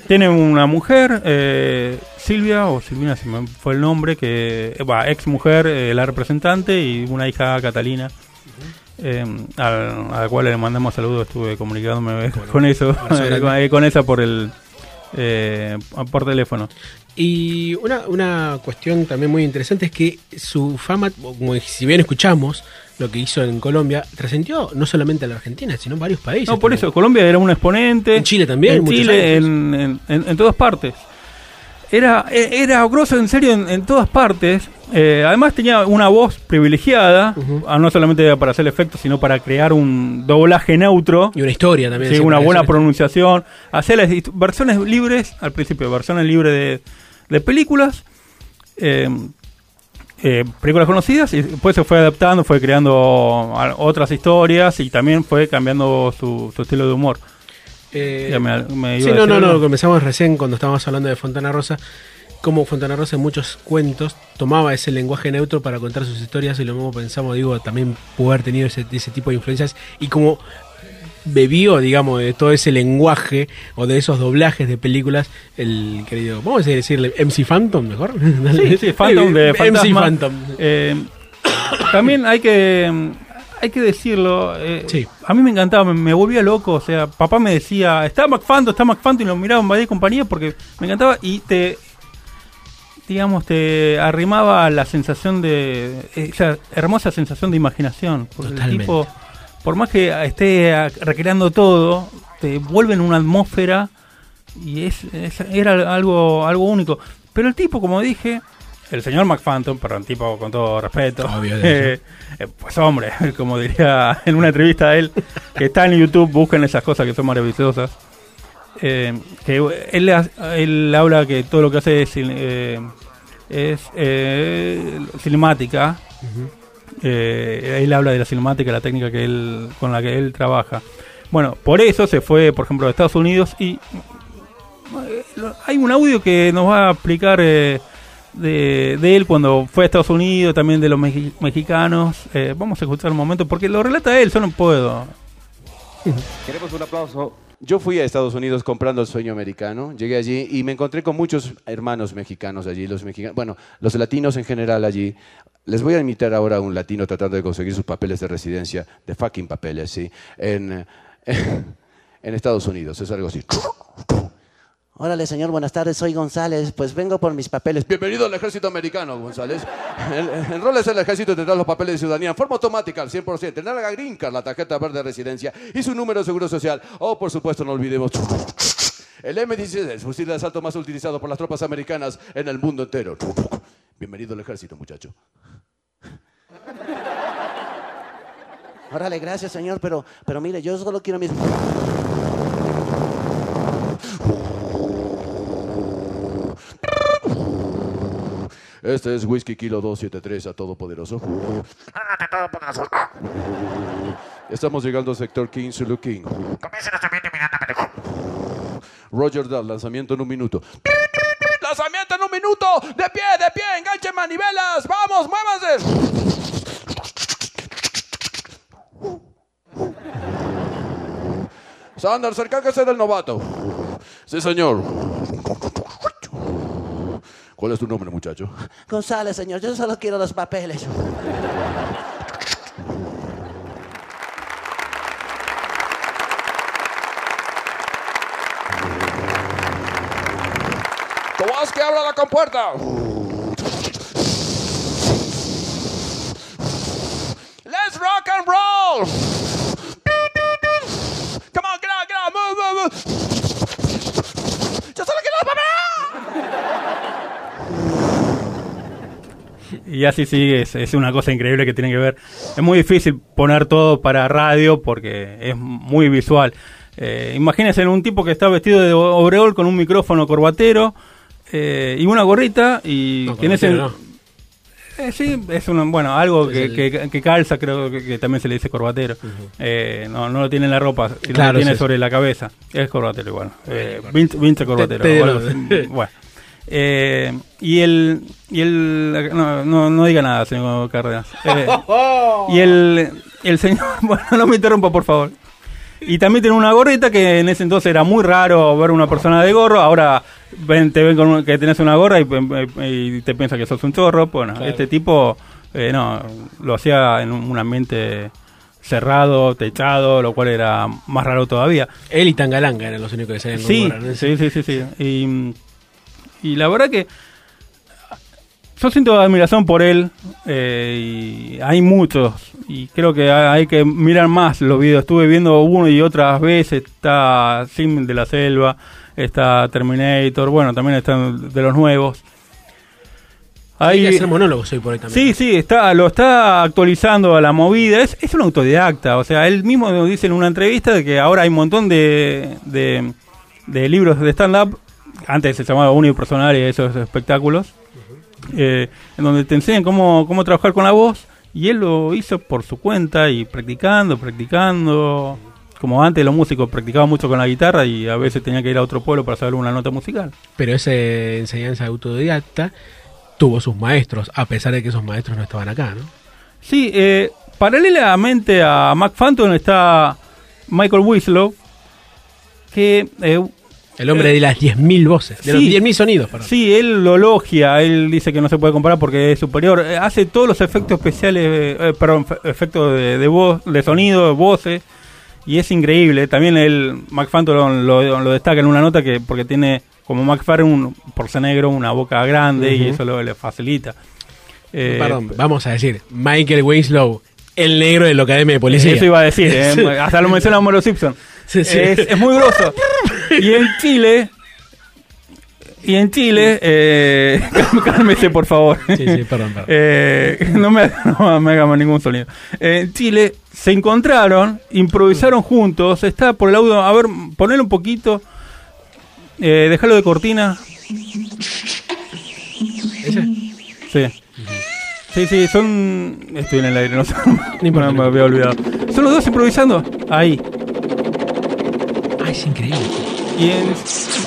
tiene una mujer, eh, Silvia, o Silvina, se me fue el nombre, que va, ex mujer, eh, la representante, y una hija, Catalina, eh, al- a la cual le mandamos saludos, estuve comunicándome [laughs] con eso, [laughs] con, eh, con esa por el eh, por teléfono. Y una, una cuestión también muy interesante es que su fama, como si bien escuchamos lo que hizo en Colombia, trascendió no solamente a la Argentina, sino en varios países. No, por también. eso, Colombia era un exponente. En Chile también, En Chile, en, en- en todas partes. Era, e- era grosso en serio en, en todas partes. Eh, además tenía una voz privilegiada, ah, no solamente para hacer efectos, sino para crear un doblaje neutro. Y una historia también. Sí, una buena pronunciación. Hacer las versiones libres, al principio, versiones libres de, de películas. eh, eh, películas conocidas y después se fue adaptando, fue creando a- otras historias y también fue cambiando su, su estilo de humor. Eh, Ya me- me iba sí, a no, no, no, algo. comenzamos recién cuando estábamos hablando de Fontana Rosa, como Fontana Rosa en muchos cuentos tomaba ese lenguaje neutro para contar sus historias y lo mismo pensamos, digo, también pudo haber tenido ese, ese tipo de influencias y como bebió, digamos, de todo ese lenguaje o de esos doblajes de películas, el querido, vamos a decirle MC Phantom mejor. [laughs] Sí, sí, Phantom de MC Fantasma. Phantom. Eh, [coughs] también hay que hay que decirlo. eh, A mí me encantaba, me, me volvía loco. O sea, papá me decía, está McFanto, está McFanto, y lo miraba en Badía y compañía porque me encantaba y te. Digamos, te arrimaba la sensación de. Esa hermosa sensación de imaginación. Porque el tipo, por más que esté recreando todo, te vuelve en una atmósfera y es, es- era algo algo único. Pero el tipo, como dije, el señor McPhantom, perdón, tipo con todo respeto, Obvio, de eh, [laughs] eh, pues hombre, [laughs] como diría en una entrevista a él, que está en YouTube, busquen esas cosas que son maravillosas. Eh, que él, ha- él habla que todo lo que hace es, eh, es cinemática. Él habla de la cinemática, la técnica que él con la que él trabaja. Bueno, por eso se fue, por ejemplo, a Estados Unidos y hay un audio que nos va a explicar eh, de, él cuando fue a Estados Unidos, también de los mexi- mexicanos. Eh, vamos a escuchar un momento porque lo relata él, yo no puedo. Queremos un aplauso. Yo fui a Estados Unidos comprando el sueño americano. Llegué allí y me encontré con muchos hermanos mexicanos allí, los mexicanos, bueno, los latinos en general allí. Les voy a imitar ahora a un latino tratando de conseguir sus papeles de residencia, de fucking papeles, sí, en, [laughs] en Estados Unidos. Es algo así. Órale, señor, buenas tardes, soy González. Pues vengo por mis papeles. Bienvenido al ejército americano, González. El- Enroles en el ejército y tendrás los papeles de ciudadanía en forma automática al 100%. Tendrá la green card, la tarjeta verde de residencia y su número de seguro social. Oh, por supuesto, no olvidemos. El M16, el fusil de asalto más utilizado por las tropas americanas en el mundo entero. Bienvenido al ejército, muchacho. Órale, gracias, señor, pero, pero mire, yo solo quiero mis... Este es Whisky Kilo 273 a Todopoderoso. Estamos llegando al sector King Zulu King. Roger Dahl, lanzamiento en un minuto. ¡Lanzamiento en un minuto! ¡De pie, de pie! ¡Enganchen manivelas! ¡Vamos, muévanse! Sanders, encárguese del novato. Sí, señor. ¿Cuál es tu nombre, muchacho? González, señor, yo solo quiero los papeles. Kowalski, abra la compuerta. Let's rock and roll. Y así sigue, es, es una cosa increíble que tienen que ver. Es muy difícil poner todo para radio porque es muy visual. Eh, imagínense un tipo que está vestido de overall con un micrófono corbatero eh, y una gorrita y No, corbatero Eh, sí, es un, bueno, algo que, el- que- que calza, creo que, que también se le dice corbatero. Eh, no, no lo tiene en la ropa, sino Claro, lo tiene sí, sobre la cabeza. Es corbatero igual. Eh, Vince, Vince corbatero. Te- te- [laughs] bueno. Eh, y el. Y el no, no, no diga nada, señor Cárdenas. [laughs] Eh, y el, el señor. [laughs] Bueno, no me interrumpa, por favor. Y también tiene una gorrita que en ese entonces era muy raro ver una persona de gorro. Ahora ven, te ven con un- que tenés una gorra y, y te piensa que sos un chorro. Bueno, Claro. este tipo eh, no lo hacía en un ambiente cerrado, techado, lo cual era más raro todavía. Él y Tangalanga eran los únicos que sabían Sí, gorra, ¿no? sí, sí, sí, sí. Y, y la verdad que yo siento admiración por él eh, y hay muchos y creo que hay que mirar más los videos. Estuve viendo uno y otras veces, está Sim de la Selva, está Terminator, bueno, también están de los nuevos. Hay que hacer monólogos hoy por hoy también. Sí, sí, está, lo está actualizando a la movida. Es, es un autodidacta. O sea, él mismo nos dice en una entrevista de que ahora hay un montón de, de, de libros de stand-up. Antes se llamaba unipersonal y esos espectáculos. eh, en donde te enseñan cómo, cómo trabajar con la voz. Y él lo hizo por su cuenta y practicando, practicando. Como antes los músicos practicaban mucho con la guitarra y a veces tenía que ir a otro pueblo para saber una nota musical. Pero esa enseñanza autodidacta tuvo sus maestros, a pesar de que esos maestros no estaban acá, ¿no? Sí, eh, paralelamente a Mac Phantom está Michael Winslow, que... eh, El hombre eh, de las 10.000 voces, de los sí. 10.000 sonidos, perdón. Sí, él lo logia, él dice que no se puede comparar porque es superior. Eh, hace todos los efectos especiales, eh, eh, perdón, fe- efectos de, de voz, de sonido, de voces, y es increíble. También el Mac Phantom lo, lo destaca en una nota que porque tiene como Mac Farren un por ser negro una boca grande y Ujú. eso lo, le facilita. Eh, Perdón, vamos a decir, Michael Winslow, el negro de la Academia de Policía. Eso iba a decir, eh, [laughs] hasta lo menciona Homero Simpson. Sí, sí. Es, es muy grosso. [laughs] Y en Chile, y en Chile, eh, [laughs] cálmese por favor. Sí, sí, perdón, perdón. Eh, no, me, no me hagamos ningún sonido. En Chile se encontraron, improvisaron juntos. Está por el audio, a ver, ponelo un poquito. Eh, déjalo de cortina. ¿Ese? Sí. Sí, sí, son. Estoy en el aire, no sé. No importa, me había olvidado. Son los dos improvisando. Ahí. Ay, es increíble. Y en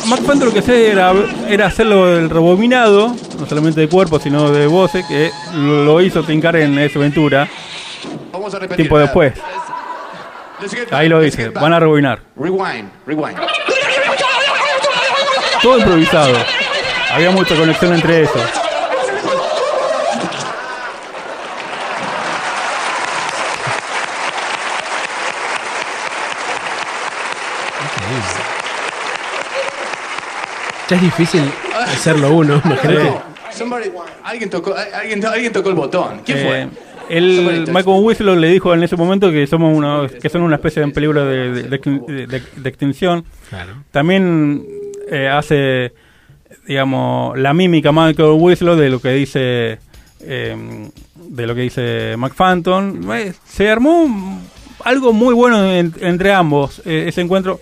Phantom lo que hacía era, era hacerlo el rebobinado, no solamente de cuerpo, sino de voces, que lo, hizo Tincar en esa aventura. Vamos a repetir. Tiempo después. Ahí lo dice, van a rebobinar. Rewind, rewind. Todo improvisado. Había mucha conexión entre eso. Ya es difícil hacerlo uno, [laughs] imagínate. Somebody, alguien tocó, alguien, alguien tocó el botón. ¿Quién fue? Eh, el Michael Winslow le dijo en ese momento que somos unos, que son una especie de en peligro de, de- de- de- de extinción. Claro. También eh, hace, digamos, la mímica Michael Winslow de lo que dice eh, de lo que dice Mac Phantom. Eh, se armó un- algo muy bueno en- entre ambos. eh, ese encuentro.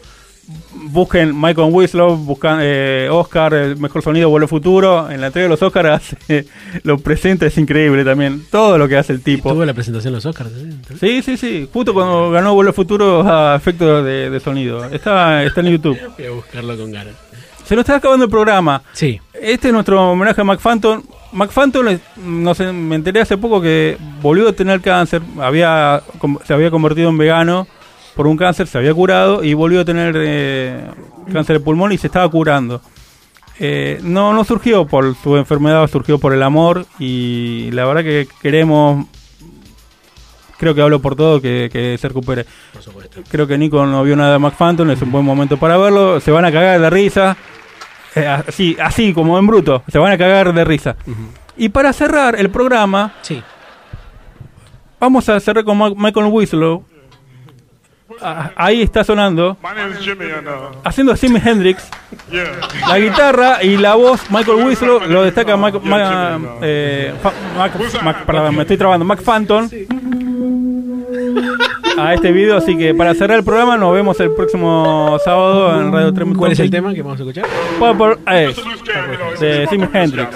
Busquen Michael Winslow, buscan eh, Oscar, el mejor sonido, vuelo futuro. En la entrega de los Oscars hace- [laughs] lo presenta, es increíble también. Todo lo que hace el tipo. Tuvo la presentación de los Oscars. ¿sí? Sí, sí. Justo cuando ganó Vuelo Futuro a efectos de, de sonido. Está, está en YouTube. [laughs] Voy a buscarlo con ganas. Se nos está acabando el programa. Sí. Este es nuestro homenaje a Mac Phantom. Mac Phantom, es- no sé, me enteré hace poco que volvió a tener cáncer. Había, se había convertido en vegano por un cáncer, se había curado y volvió a tener eh, cáncer de pulmón y se estaba curando. Eh, no, no surgió por su enfermedad, surgió por el amor y la verdad que queremos, creo que hablo por todo, que, que se recupere. Por supuesto. Creo que Nico no vio nada de Mac Phantom, es un buen momento para verlo. Se van a cagar de risa. Eh, así, así como en bruto. Se van a cagar de risa. Y para cerrar el programa, Sí. vamos a cerrar con Ma- Michael Winslow. Ah, ahí está sonando, haciendo Jimi Hendrix, la guitarra y la voz, Michael Winslow, lo destaca Ma- eh, Fa- Mac- Mac- perdón, me estoy trabando, Mac Phantom. A este video, así que para cerrar el programa nos vemos el próximo sábado en Radio 3 ¿Cuál es el tema que vamos a escuchar? Purple Ace de Jimi Hendrix.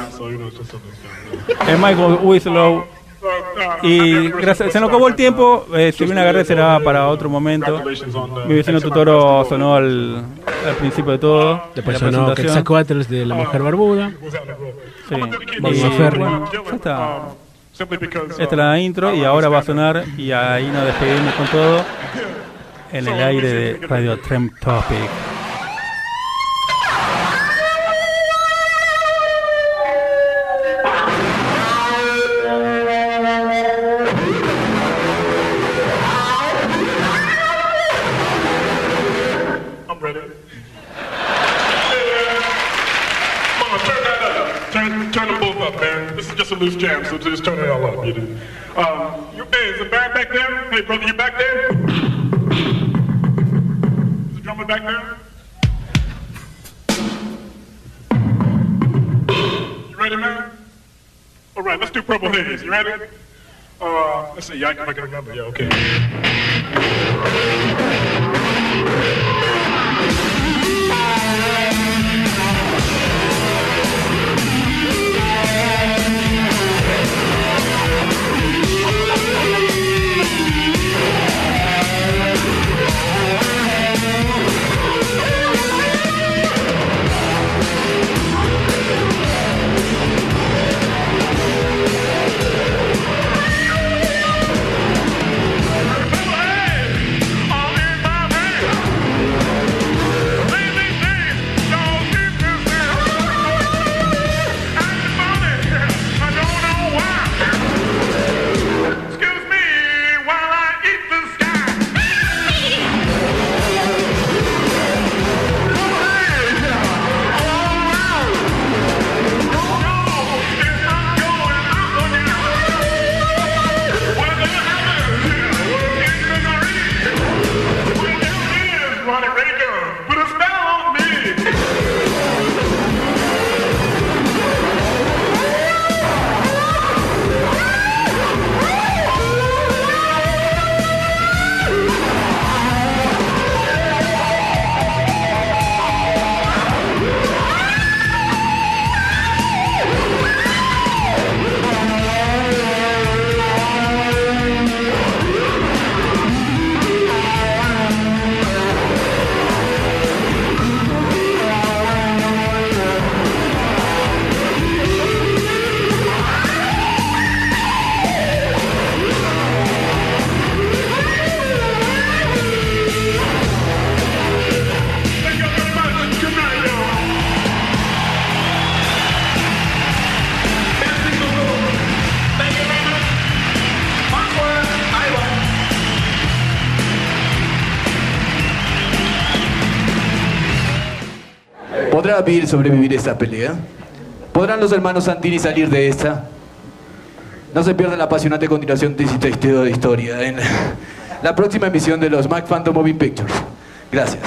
Es Michael Winslow. Y gracias, se nos acabó el tiempo. Eh, si bien agarré será para otro momento. Mi vecino Tutoro sonó al, al principio de todo. Después de la sonó de La Mujer Barbuda. Sí. Bob Y, bueno, ya está. Esta es la intro y ahora va a sonar y ahí nos despedimos con todo en el aire de Radio Trem Topic. Loose jam, so just turn it all up. You know. Um, you, hey, is the band back there? Hey, brother, you back there? Is the drummer back there? You ready, man? All right, let's do Purple Haze. You ready? Uh, let's see. Yeah, I can make a number. Yeah, okay. ¿Podrá Bill sobrevivir esta pelea? ¿Podrán los hermanos Santini salir de esta? No se pierda la apasionante continuación de esta historia de historia en la próxima emisión de los Mac Phantom Moving Pictures. Gracias.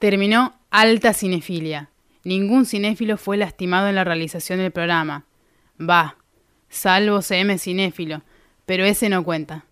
Terminó Alta Cinefilia. Ningún cinéfilo fue lastimado en la realización del programa. Va, salvo CM Cinéfilo, pero ese no cuenta.